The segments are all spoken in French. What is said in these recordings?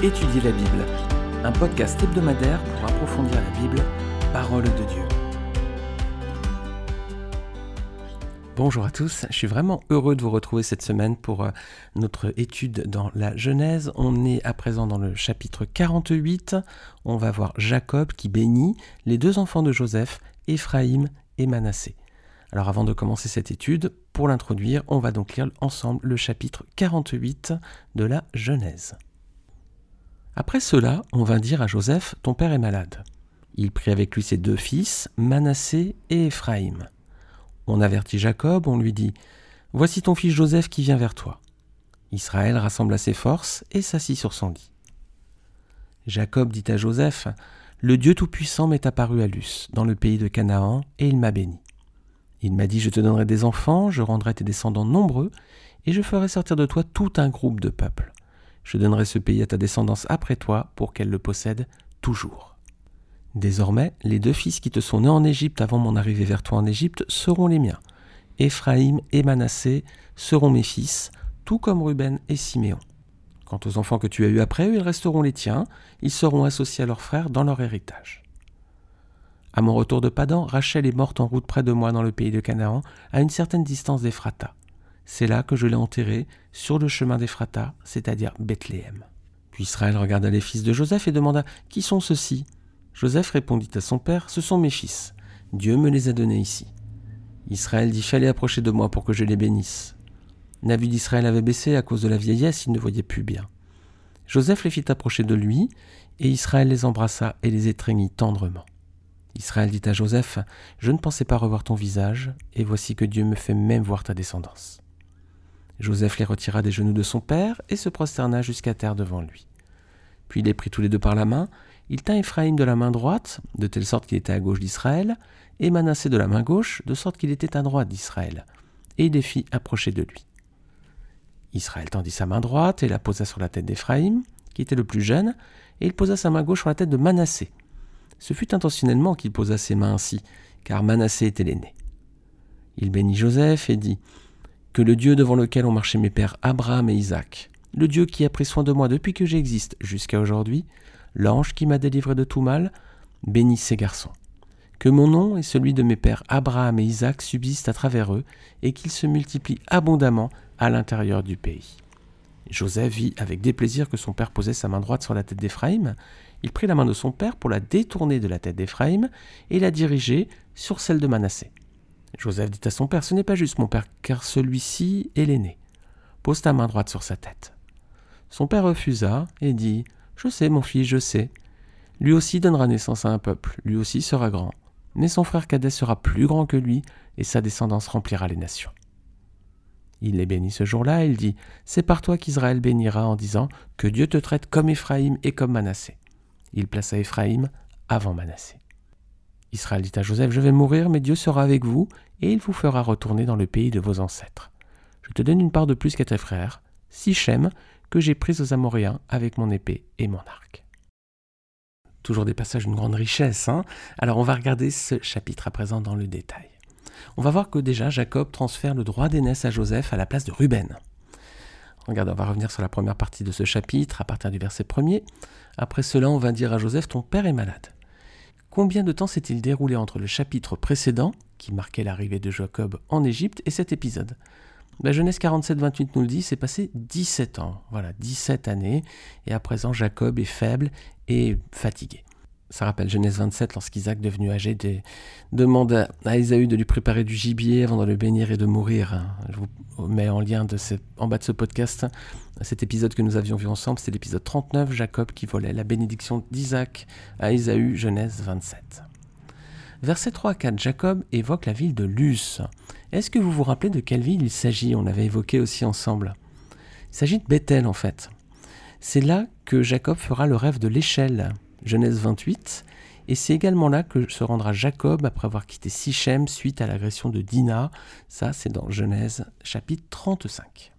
Étudier la Bible, un podcast hebdomadaire pour approfondir la Bible, parole de Dieu. Bonjour à tous, je suis vraiment heureux de vous retrouver cette semaine pour euh, notre étude dans la Genèse. On est à présent dans le chapitre 48. On va voir Jacob qui bénit les deux enfants de Joseph, Éphraïm et Manassé. Alors avant de commencer cette étude, pour l'introduire, on va donc lire ensemble le chapitre 48 de la Genèse. Après cela, on vint dire à Joseph, Ton père est malade. Il prit avec lui ses deux fils, Manassé et Éphraïm. On avertit Jacob, on lui dit Voici ton fils Joseph qui vient vers toi. Israël rassembla ses forces et s'assit sur son lit. Jacob dit à Joseph Le Dieu Tout-Puissant m'est apparu à Luce, dans le pays de Canaan, et il m'a béni. Il m'a dit Je te donnerai des enfants, je rendrai tes descendants nombreux, et je ferai sortir de toi tout un groupe de peuples. Je donnerai ce pays à ta descendance après toi, pour qu'elle le possède toujours. Désormais, les deux fils qui te sont nés en Égypte avant mon arrivée vers toi en Égypte seront les miens. Éphraïm et Manassé seront mes fils, tout comme Ruben et Siméon. Quant aux enfants que tu as eus après eux, ils resteront les tiens, ils seront associés à leurs frères dans leur héritage. À mon retour de Padan, Rachel est morte en route près de moi dans le pays de Canaan, à une certaine distance d'Ephrata. C'est là que je l'ai enterrée, sur le chemin d'Ephrata, c'est-à-dire Bethléem. Puis Israël regarda les fils de Joseph et demanda Qui sont ceux-ci? Joseph répondit à son père, Ce sont mes fils. Dieu me les a donnés ici. Israël dit, Fallait approcher de moi pour que je les bénisse. La vue d'Israël avait baissé à cause de la vieillesse, il ne voyait plus bien. Joseph les fit approcher de lui, et Israël les embrassa et les étreignit tendrement. Israël dit à Joseph, Je ne pensais pas revoir ton visage, et voici que Dieu me fait même voir ta descendance. Joseph les retira des genoux de son père, et se prosterna jusqu'à terre devant lui. Puis il les prit tous les deux par la main, il tint Éphraïm de la main droite, de telle sorte qu'il était à gauche d'Israël, et Manassé de la main gauche, de sorte qu'il était à droite d'Israël, et il les fit approcher de lui. Israël tendit sa main droite et la posa sur la tête d'Éphraïm, qui était le plus jeune, et il posa sa main gauche sur la tête de Manassé. Ce fut intentionnellement qu'il posa ses mains ainsi, car Manassé était l'aîné. Il bénit Joseph et dit Que le Dieu devant lequel ont marché mes pères Abraham et Isaac, le Dieu qui a pris soin de moi depuis que j'existe jusqu'à aujourd'hui, l'ange qui m'a délivré de tout mal, bénisse ces garçons. Que mon nom et celui de mes pères Abraham et Isaac subsistent à travers eux, et qu'ils se multiplient abondamment à l'intérieur du pays. Joseph vit avec déplaisir que son père posait sa main droite sur la tête d'Éphraïm. Il prit la main de son père pour la détourner de la tête d'Éphraïm et la diriger sur celle de Manassé. Joseph dit à son père Ce n'est pas juste, mon père, car celui-ci est l'aîné. Pose ta main droite sur sa tête. Son père refusa et dit je sais, mon fils, je sais. Lui aussi donnera naissance à un peuple, lui aussi sera grand. Mais son frère cadet sera plus grand que lui, et sa descendance remplira les nations. Il les bénit ce jour-là, et il dit C'est par toi qu'Israël bénira en disant Que Dieu te traite comme Éphraïm et comme Manassé. Il plaça Éphraïm avant Manassé. Israël dit à Joseph Je vais mourir, mais Dieu sera avec vous, et il vous fera retourner dans le pays de vos ancêtres. Je te donne une part de plus qu'à tes frères, Sichem, que j'ai prise aux Amoréens avec mon épée et mon arc. Toujours des passages d'une grande richesse. Hein Alors on va regarder ce chapitre à présent dans le détail. On va voir que déjà Jacob transfère le droit d'aînesse à Joseph à la place de Ruben. Regardez, on va revenir sur la première partie de ce chapitre à partir du verset 1er. Après cela, on va dire à Joseph Ton père est malade. Combien de temps s'est-il déroulé entre le chapitre précédent, qui marquait l'arrivée de Jacob en Égypte, et cet épisode? La Genèse 47-28 nous le dit, c'est passé 17 ans. Voilà, 17 années. Et à présent, Jacob est faible et fatigué. Ça rappelle Genèse 27, lorsqu'Isaac, devenu âgé, demande à Ésaü de lui préparer du gibier avant de le bénir et de mourir. Je vous mets en lien en bas de ce podcast cet épisode que nous avions vu ensemble. C'est l'épisode 39, Jacob qui volait la bénédiction d'Isaac à Ésaü, Genèse 27. Verset 3 à 4, Jacob évoque la ville de Luz. Est-ce que vous vous rappelez de quelle ville il s'agit? On l'avait évoqué aussi ensemble. Il s'agit de Bethel en fait. C'est là que Jacob fera le rêve de l'échelle, Genèse 28, et c'est également là que se rendra Jacob après avoir quitté Sichem suite à l'agression de Dinah. Ça, c'est dans Genèse chapitre 35.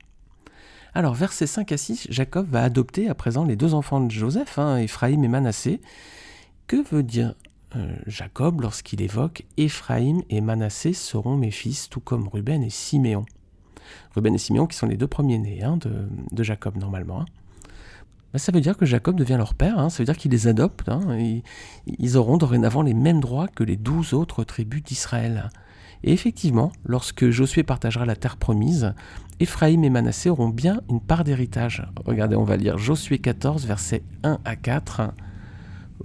Alors, versets 5 à 6, Jacob va adopter à présent les deux enfants de Joseph, hein, Ephraïm et Manassé. Que veut dire euh, Jacob lorsqu'il évoque Éphraïm et Manassé seront mes fils, tout comme Ruben et Siméon. Ruben et Siméon qui sont les deux premiers-nés hein, de, Jacob normalement. Hein. Bah, ça veut dire que Jacob devient leur père, hein. ça veut dire qu'il les adopte, hein. ils auront dorénavant les mêmes droits que les douze autres tribus d'Israël. Et effectivement, lorsque Josué partagera la terre promise, Éphraïm et Manassé auront bien une part d'héritage. Regardez, on va lire Josué 14, versets 1 à 4.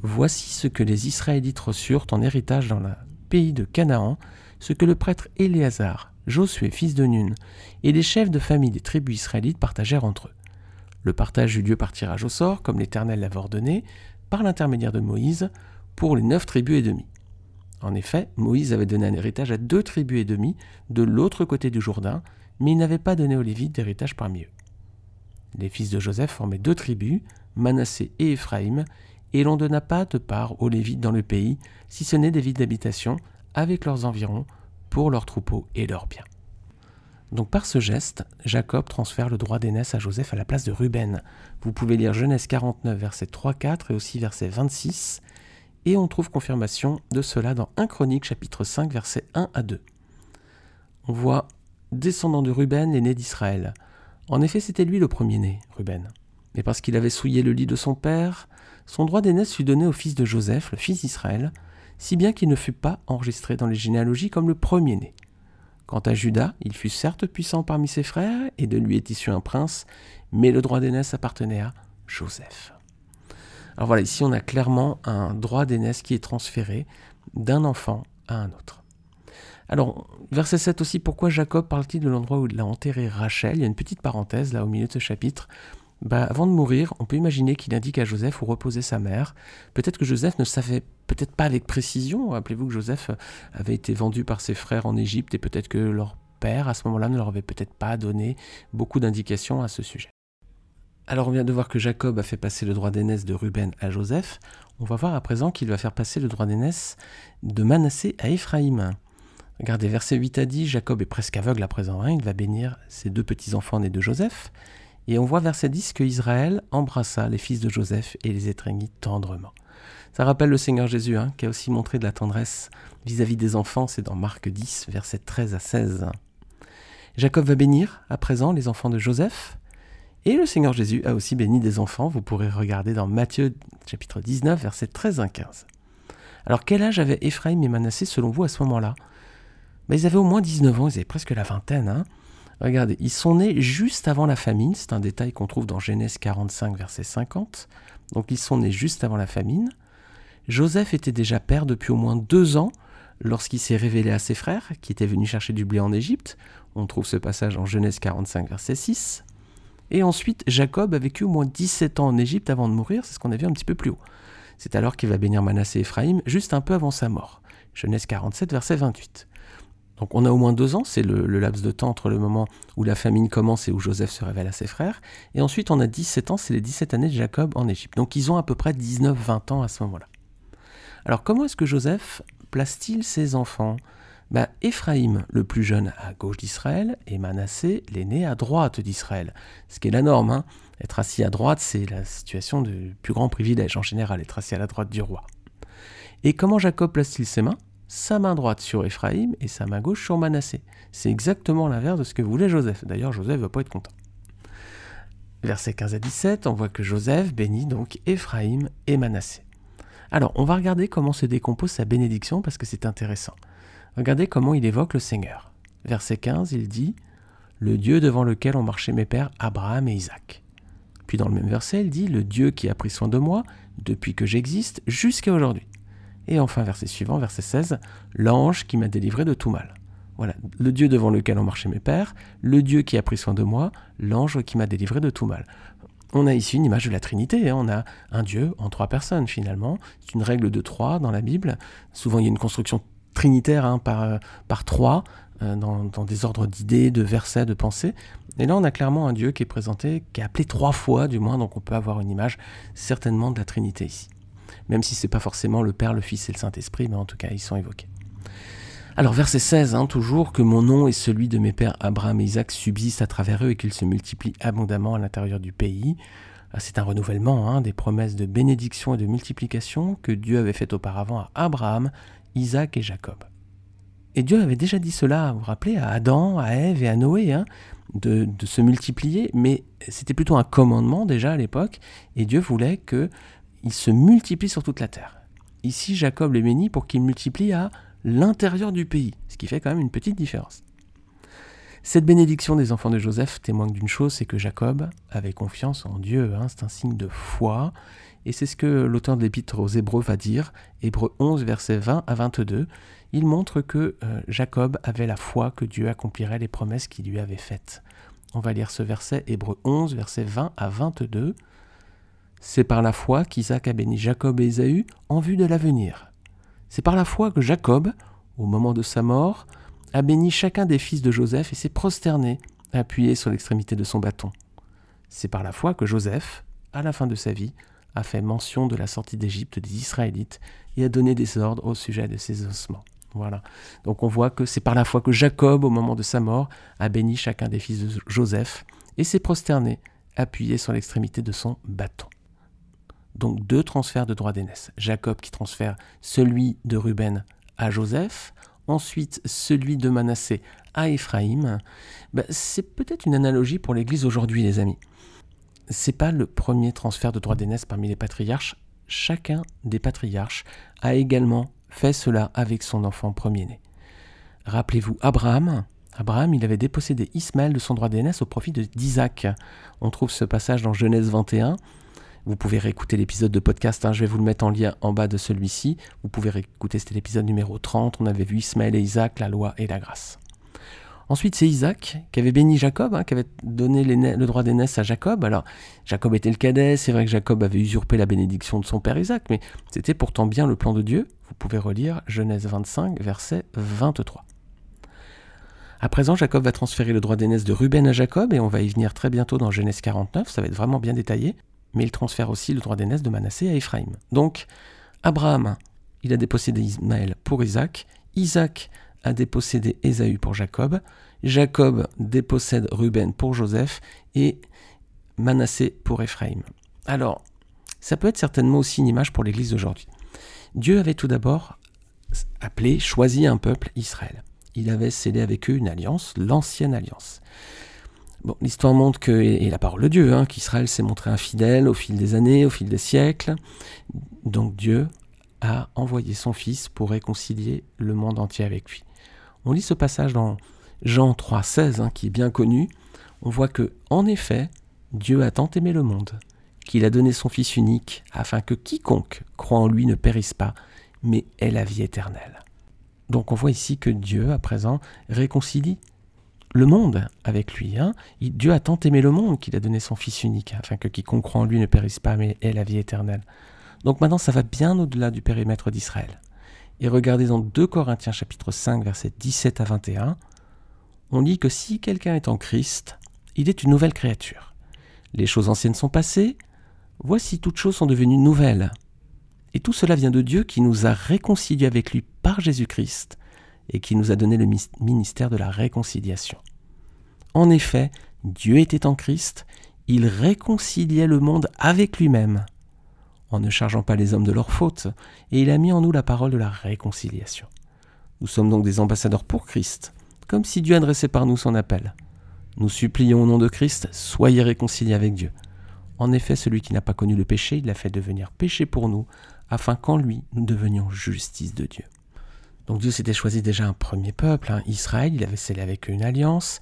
Voici ce que les Israélites reçurent en héritage dans le pays de Canaan, ce que le prêtre Éléazar, Josué, fils de Nun, et les chefs de famille des tribus israélites partagèrent entre eux. Le partage eut lieu par tirage au sort, comme l'Éternel l'avait ordonné, par l'intermédiaire de Moïse, pour les neuf tribus et demie. En effet, Moïse avait donné un héritage à deux tribus et demie de l'autre côté du Jourdain, mais il n'avait pas donné aux Lévites d'héritage parmi eux. Les fils de Joseph formaient deux tribus, Manassé et Éphraïm, et l'on donna pas de part aux Lévites dans le pays, si ce n'est des villes d'habitation, avec leurs environs, pour leurs troupeaux et leurs biens. Donc par ce geste, Jacob transfère le droit d'aînesse à Joseph à la place de Ruben. Vous pouvez lire Genèse 49, verset 3-4 et aussi verset 26, et on trouve confirmation de cela dans 1 Chronique chapitre 5, verset 1 à 2. On voit descendant de Ruben, l'aîné d'Israël. En effet, c'était lui le premier-né, Ruben. Mais parce qu'il avait souillé le lit de son père, son droit d'aînesse fut donné au fils de Joseph, le fils d'Israël, si bien qu'il ne fut pas enregistré dans les généalogies comme le premier-né. Quant à Judas, il fut certes puissant parmi ses frères, et de lui est issu un prince, mais le droit d'aînesse appartenait à Joseph. Alors voilà, ici on a clairement un droit d'aînesse qui est transféré d'un enfant à un autre. Alors, verset 7 aussi, pourquoi Jacob parle-t-il de l'endroit où il a enterré Rachel? Il y a une petite parenthèse là au milieu de ce chapitre. Bah, avant de mourir, on peut imaginer qu'il indique à Joseph où reposait sa mère. Peut-être que Joseph ne savait peut-être pas avec précision. Rappelez-vous que Joseph avait été vendu par ses frères en Égypte et peut-être que leur père, à ce moment-là, ne leur avait peut-être pas donné beaucoup d'indications à ce sujet. Alors on vient de voir que Jacob a fait passer le droit d'aînesse de Ruben à Joseph. On va voir à présent qu'il va faire passer le droit d'aînesse de Manassé à Éphraïm. Regardez, verset 8 à 10, Jacob est presque aveugle à présent. Hein. il va bénir ses deux petits-enfants nés de Joseph. Et on voit verset 10 que Israël embrassa les fils de Joseph et les étreignit tendrement. Ça rappelle le Seigneur Jésus, hein, qui a aussi montré de la tendresse vis-à-vis des enfants, c'est dans Marc 10, versets 13 à 16. Jacob va bénir à présent les enfants de Joseph, et le Seigneur Jésus a aussi béni des enfants, vous pourrez regarder dans Matthieu chapitre 19, versets 13 à 15. Alors quel âge avaient Éphraïm et Manassé selon vous à ce moment-là? Ben, Ils avaient au moins 19 ans, ils avaient presque la vingtaine. Hein. Regardez, ils sont nés juste avant la famine, c'est un détail qu'on trouve dans Genèse 45, verset 50. Donc ils sont nés juste avant la famine. Joseph était déjà père depuis au moins deux ans lorsqu'il s'est révélé à ses frères qui étaient venus chercher du blé en Égypte. On trouve ce passage en Genèse 45, verset 6. Et ensuite, Jacob a vécu au moins 17 ans en Égypte avant de mourir, c'est ce qu'on a vu un petit peu plus haut. C'est alors qu'il va bénir Manassé et Ephraïm, juste un peu avant sa mort. Genèse 47, verset 28. Donc on a au moins deux ans, c'est le, laps de temps entre le moment où la famine commence et où Joseph se révèle à ses frères. Et ensuite on a 17 ans, c'est les 17 années de Jacob en Égypte. Donc ils ont à peu près 19-20 ans à ce moment-là. Alors comment est-ce que Joseph place-t-il ses enfants? Bah, Éphraïm, le plus jeune, à gauche d'Israël, et Manassé, l'aîné, à droite d'Israël. Ce qui est la norme. Hein. Être assis à droite, c'est la situation de plus grand privilège en général, être assis à la droite du roi. Et comment Jacob place-t-il ses mains? Sa main droite sur Éphraïm et sa main gauche sur Manassé. C'est exactement l'inverse de ce que voulait Joseph. D'ailleurs, Joseph ne va pas être content. Versets 15 à 17, on voit que Joseph bénit donc Éphraïm et Manassé. Alors, on va regarder comment se décompose sa bénédiction parce que c'est intéressant. Regardez comment il évoque le Seigneur. Verset 15, il dit Le Dieu devant lequel ont marché mes pères Abraham et Isaac. Puis dans le même verset, il dit Le Dieu qui a pris soin de moi depuis que j'existe jusqu'à aujourd'hui. Et enfin, verset suivant, verset 16, L'ange qui m'a délivré de tout mal. Voilà, le Dieu devant lequel ont marché mes pères, le Dieu qui a pris soin de moi, l'ange qui m'a délivré de tout mal on a ici une image de la Trinité. Hein. On a un Dieu en trois personnes finalement. C'est une règle de trois dans la Bible. Souvent il y a une construction trinitaire hein, par, trois euh, dans, des ordres d'idées, de versets, de pensées. Et là on a clairement un Dieu qui est présenté, qui est appelé trois fois du moins, donc on peut avoir une image certainement de la Trinité ici. Même si ce n'est pas forcément le Père, le Fils et le Saint-Esprit, mais en tout cas ils sont évoqués. Alors verset 16, hein, toujours, que mon nom et celui de mes pères Abraham et Isaac subsistent à travers eux et qu'ils se multiplient abondamment à l'intérieur du pays. Ah, c'est un renouvellement hein, des promesses de bénédiction et de multiplication que Dieu avait faites auparavant à Abraham, Isaac et Jacob. Et Dieu avait déjà dit cela, vous vous rappelez, à Adam, à Ève et à Noé, hein, de, de, se multiplier, mais c'était plutôt un commandement déjà à l'époque, et Dieu voulait qu'ils se multiplient sur toute la terre. Ici, Jacob les bénit pour qu'ils multiplient à l'intérieur du pays, ce qui fait quand même une petite différence. Cette bénédiction des enfants de Joseph témoigne d'une chose, c'est que Jacob avait confiance en Dieu. Hein, c'est un signe de foi. Et c'est ce que l'auteur de l'épître aux Hébreux va dire. Hébreux 11, versets 20 à 22. Il montre que euh, Jacob avait la foi que Dieu accomplirait les promesses qu'il lui avait faites. On va lire ce verset, Hébreux 11, versets 20 à 22. C'est par la foi qu'Isaac a béni Jacob et Ésaü en vue de l'avenir. C'est par la foi que Jacob, au moment de sa mort, a béni chacun des fils de Joseph et s'est prosterné, appuyé sur l'extrémité de son bâton. C'est par la foi que Joseph, à la fin de sa vie, a fait mention de la sortie d'Égypte des Israélites et a donné des ordres au sujet de ses ossements. Voilà. Donc on voit que c'est par la foi que Jacob, au moment de sa mort, a béni chacun des fils de Joseph et s'est prosterné, appuyé sur l'extrémité de son bâton. Donc deux transferts de droit d'aînesse. Jacob qui transfère celui de Ruben à Joseph, ensuite celui de Manassé à Éphraïm, bah, c'est peut-être une analogie pour l'Église aujourd'hui, les amis. C'est pas le premier transfert de droit d'aînesse parmi les patriarches. Chacun des patriarches a également fait cela avec son enfant premier-né. Rappelez-vous Abraham. Abraham, il avait dépossédé Ismaël de son droit d'aînesse au profit d'Isaac. On trouve ce passage dans Genèse 21. Vous pouvez réécouter l'épisode de podcast, hein, je vais vous le mettre en lien en bas de celui-ci. Vous pouvez réécouter, c'était l'épisode numéro 30, on avait vu Ismaël et Isaac, la loi et la grâce. Ensuite, c'est Isaac qui avait béni Jacob, hein, qui avait donné le droit d'aînesse à Jacob. Alors, Jacob était le cadet, c'est vrai que Jacob avait usurpé la bénédiction de son père Isaac, mais c'était pourtant bien le plan de Dieu. Vous pouvez relire Genèse 25, verset 23. À présent, Jacob va transférer le droit d'aînesse de Ruben à Jacob, et on va y venir très bientôt dans Genèse 49, ça va être vraiment bien détaillé mais il transfère aussi le droit d'aînesse de Manassé à Éphraïm. Donc, Abraham, il a dépossédé Ismaël pour Isaac, Isaac a dépossédé Ésaü pour Jacob, Jacob dépossède Ruben pour Joseph, et Manassé pour Éphraïm. Alors, ça peut être certainement aussi une image pour l'Église d'aujourd'hui. Dieu avait tout d'abord appelé, choisi un peuple, Israël. Il avait scellé avec eux une alliance, l'ancienne alliance l'histoire montre que, et la parole de Dieu, hein, qu'Israël s'est montré infidèle au fil des années, au fil des siècles. Donc Dieu a envoyé son Fils pour réconcilier le monde entier avec lui. On lit ce passage dans Jean 3, 16, hein, qui est bien connu. On voit que, en effet, Dieu a tant aimé le monde qu'il a donné son Fils unique afin que quiconque croit en lui ne périsse pas, mais ait la vie éternelle. Donc on voit ici que Dieu, à présent, réconcilie le monde avec lui. Hein. Dieu a tant aimé le monde qu'il a donné son Fils unique, afin que quiconque croit en lui ne périsse pas, mais ait la vie éternelle. Donc maintenant, ça va bien au-delà du périmètre d'Israël. Et regardez dans 2 Corinthiens chapitre 5, versets 17 à 21, on lit que si quelqu'un est en Christ, il est une nouvelle créature. Les choses anciennes sont passées, voici toutes choses sont devenues nouvelles. Et tout cela vient de Dieu qui nous a réconciliés avec lui par Jésus-Christ et qui nous a donné le ministère de la réconciliation. En effet, Dieu était en Christ, il réconciliait le monde avec lui-même, en ne chargeant pas les hommes de leurs fautes, et il a mis en nous la parole de la réconciliation. Nous sommes donc des ambassadeurs pour Christ, comme si Dieu adressait par nous son appel. Nous supplions au nom de Christ, soyez réconciliés avec Dieu. En effet, celui qui n'a pas connu le péché, il l'a fait devenir péché pour nous, afin qu'en lui nous devenions justice de Dieu. Donc Dieu s'était choisi déjà un premier peuple, hein, Israël, il avait scellé avec eux une alliance.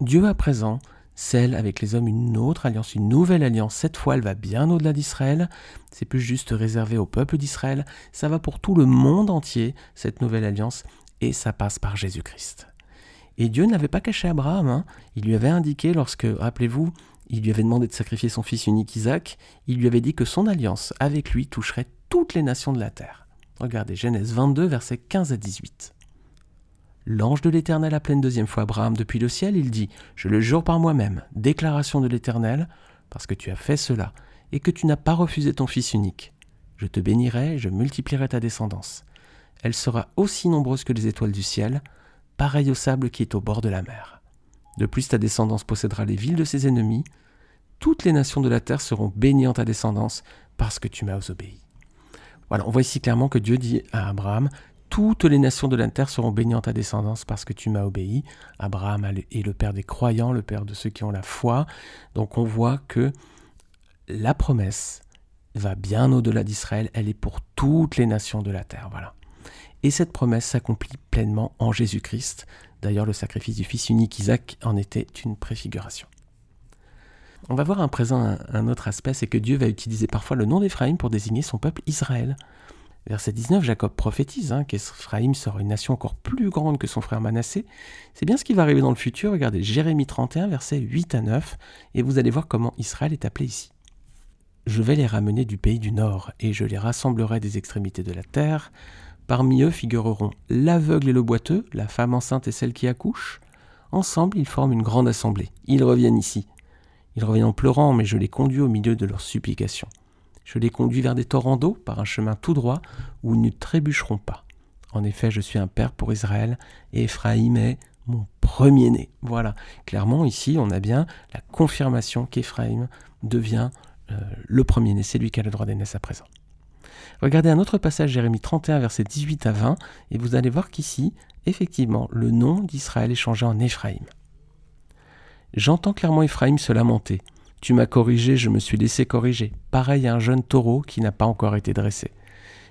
Dieu à présent scelle avec les hommes une autre alliance, une nouvelle alliance. Cette fois, elle va bien au-delà d'Israël. C'est plus juste réservé au peuple d'Israël. Ça va pour tout le monde entier, cette nouvelle alliance, et ça passe par Jésus-Christ. Et Dieu n'avait pas caché Abraham. Hein. Il lui avait indiqué lorsque, rappelez-vous, il lui avait demandé de sacrifier son fils unique Isaac, il lui avait dit que son alliance avec lui toucherait toutes les nations de la terre. Regardez Genèse 22, versets 15 à 18. L'ange de l'Éternel appela une deuxième fois Abraham depuis le ciel. Il dit Je le jure par moi-même, déclaration de l'Éternel, parce que tu as fait cela, et que tu n'as pas refusé ton fils unique. Je te bénirai, je multiplierai ta descendance. Elle sera aussi nombreuse que les étoiles du ciel, pareille au sable qui est au bord de la mer. De plus, ta descendance possédera les villes de ses ennemis. Toutes les nations de la terre seront bénies en ta descendance, parce que tu m'as obéi. Voilà, on voit ici clairement que Dieu dit à Abraham, toutes les nations de la terre seront bénies en ta descendance parce que tu m'as obéi. Abraham est le père des croyants, le père de ceux qui ont la foi. Donc on voit que la promesse va bien au-delà d'Israël, elle est pour toutes les nations de la terre. Et cette promesse s'accomplit pleinement en Jésus-Christ. D'ailleurs, le sacrifice du Fils unique Isaac en était une préfiguration. On va voir à présent un, autre aspect, c'est que Dieu va utiliser parfois le nom d'Éphraïm pour désigner son peuple Israël. Verset 19, Jacob prophétise hein, qu'Ephraïm sera une nation encore plus grande que son frère Manassé. C'est bien ce qui va arriver dans le futur. Regardez Jérémie 31, versets 8 à 9, et vous allez voir comment Israël est appelé ici. Je vais les ramener du pays du nord, et je les rassemblerai des extrémités de la terre. Parmi eux figureront l'aveugle et le boiteux, la femme enceinte et celle qui accouche. Ensemble, ils forment une grande assemblée. Ils reviennent ici. Ils reviennent en pleurant, mais je les conduis au milieu de leurs supplications. Je les conduis vers des torrents d'eau par un chemin tout droit où ils ne trébucheront pas. En effet, je suis un père pour Israël et Éphraïm est mon premier-né. Voilà, clairement ici on a bien la confirmation qu'Éphraïm devient euh, le premier-né, c'est lui qui a le droit d'aînesse à présent. Regardez un autre passage, Jérémie 31, versets 18 à 20, et vous allez voir qu'ici, effectivement, le nom d'Israël est changé en Éphraïm. J'entends clairement Éphraïm se lamenter. Tu m'as corrigé, je me suis laissé corriger, pareil à un jeune taureau qui n'a pas encore été dressé.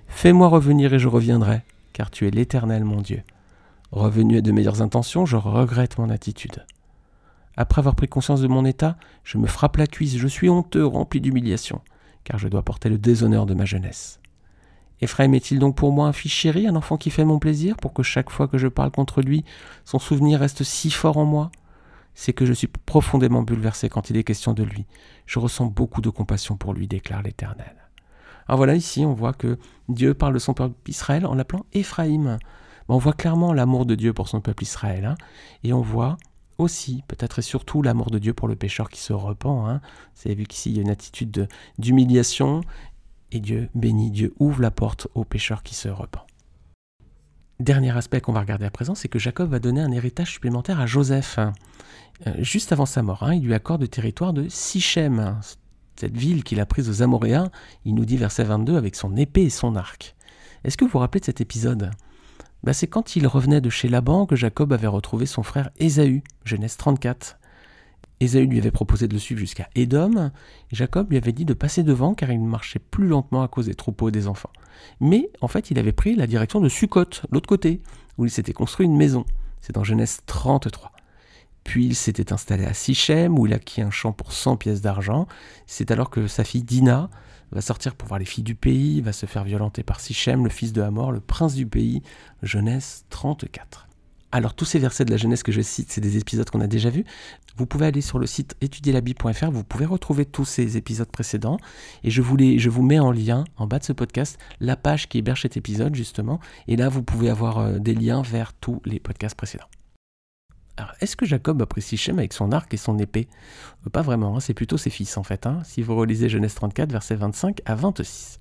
Fais-moi revenir et je reviendrai, car tu es l'Éternel mon Dieu. Revenu à de meilleures intentions, je regrette mon attitude. Après avoir pris conscience de mon état, je me frappe la cuisse, je suis honteux, rempli d'humiliation, car je dois porter le déshonneur de ma jeunesse. Ephraim est-il donc pour moi un fils chéri, un enfant qui fait mon plaisir, pour que chaque fois que je parle contre lui, son souvenir reste si fort en moi? C'est que je suis profondément bouleversé quand il est question de lui. Je ressens beaucoup de compassion pour lui, déclare l'Éternel. Alors voilà, ici, on voit que Dieu parle de son peuple Israël en l'appelant Éphraïm. On voit clairement l'amour de Dieu pour son peuple Israël. Hein. et on voit aussi, peut-être et surtout, l'amour de Dieu pour le pécheur qui se repent. Hein. Vous avez vu qu'ici, il y a une attitude d'humiliation. Et Dieu bénit, Dieu ouvre la porte au pécheur qui se repent. Dernier aspect qu'on va regarder à présent, c'est que Jacob va donner un héritage supplémentaire à Joseph. Euh, juste avant sa mort, hein, il lui accorde le territoire de Sichem, cette ville qu'il a prise aux Amoréens, il nous dit verset 22, avec son épée et son arc. Est-ce que vous vous rappelez de cet épisode? Bah, C'est quand il revenait de chez Laban que Jacob avait retrouvé son frère Ésaü, Genèse 34. Ésaü lui avait proposé de le suivre jusqu'à Édom, Jacob lui avait dit de passer devant car il marchait plus lentement à cause des troupeaux et des enfants. Mais en fait, il avait pris la direction de Sukkot, l'autre côté, où il s'était construit une maison. C'est dans Genèse 33. Puis il s'était installé à Sichem, où il acquit un champ pour 100 pièces d'argent. C'est alors que sa fille Dina va sortir pour voir les filles du pays, va se faire violenter par Sichem, le fils de Hamor, le prince du pays. Genèse 34. Alors tous ces versets de la jeunesse que je cite, c'est des épisodes qu'on a déjà vus. Vous pouvez aller sur le site étudierlabible.fr, vous pouvez retrouver tous ces épisodes précédents. Et je, vous mets en lien, en bas de ce podcast, la page qui héberge cet épisode justement. Et là, vous pouvez avoir euh, des liens vers tous les podcasts précédents. Alors, est-ce que Jacob a pris Sichem avec son arc et son épée? Euh, Pas vraiment, hein, c'est plutôt ses fils en fait. Hein, si vous relisez Genèse 34, versets 25 à 26.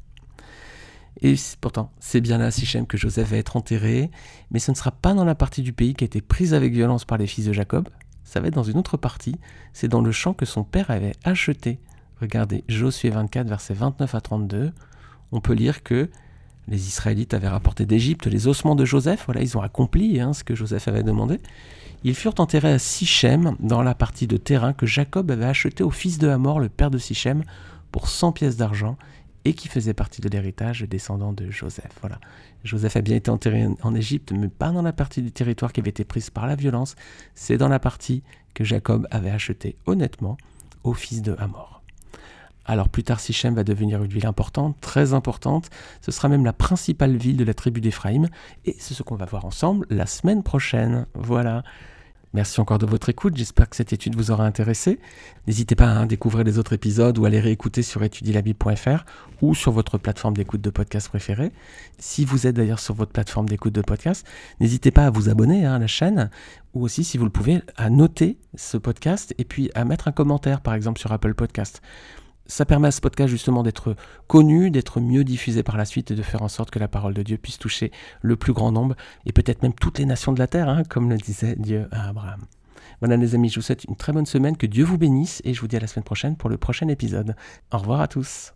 Et pourtant, c'est bien là, Sichem, que Joseph va être enterré, mais ce ne sera pas dans la partie du pays qui a été prise avec violence par les fils de Jacob, ça va être dans une autre partie, c'est dans le champ que son père avait acheté. Regardez, Josué 24, versets 29 à 32, on peut lire que les Israélites avaient rapporté d'Égypte les ossements de Joseph, voilà, ils ont accompli hein, ce que Joseph avait demandé. Ils furent enterrés à Sichem, dans la partie de terrain que Jacob avait acheté au fils de Hamor, le père de Sichem, pour 100 pièces d'argent, et qui faisait partie de l'héritage descendant de Joseph. Voilà. Joseph a bien été enterré en Égypte, mais pas dans la partie du territoire qui avait été prise par la violence, c'est dans la partie que Jacob avait achetée honnêtement au fils de Hamor. Alors plus tard, Sichem va devenir une ville importante, très importante. Ce sera même la principale ville de la tribu d'Éphraïm. Et c'est ce qu'on va voir ensemble la semaine prochaine. Voilà. Merci encore de votre écoute, j'espère que cette étude vous aura intéressé. N'hésitez pas à découvrir les autres épisodes ou à les réécouter sur étudielabible.fr ou sur votre plateforme d'écoute de podcast préférée. Si vous êtes d'ailleurs sur votre plateforme d'écoute de podcast, n'hésitez pas à vous abonner hein, à la chaîne ou aussi, si vous le pouvez, à noter ce podcast et puis à mettre un commentaire par exemple sur Apple Podcast ça permet à ce podcast justement d'être connu, d'être mieux diffusé par la suite et de faire en sorte que la parole de Dieu puisse toucher le plus grand nombre et peut-être même toutes les nations de la terre, hein, comme le disait Dieu à Abraham. Voilà les amis, je vous souhaite une très bonne semaine, que Dieu vous bénisse et je vous dis à la semaine prochaine pour le prochain épisode. Au revoir à tous.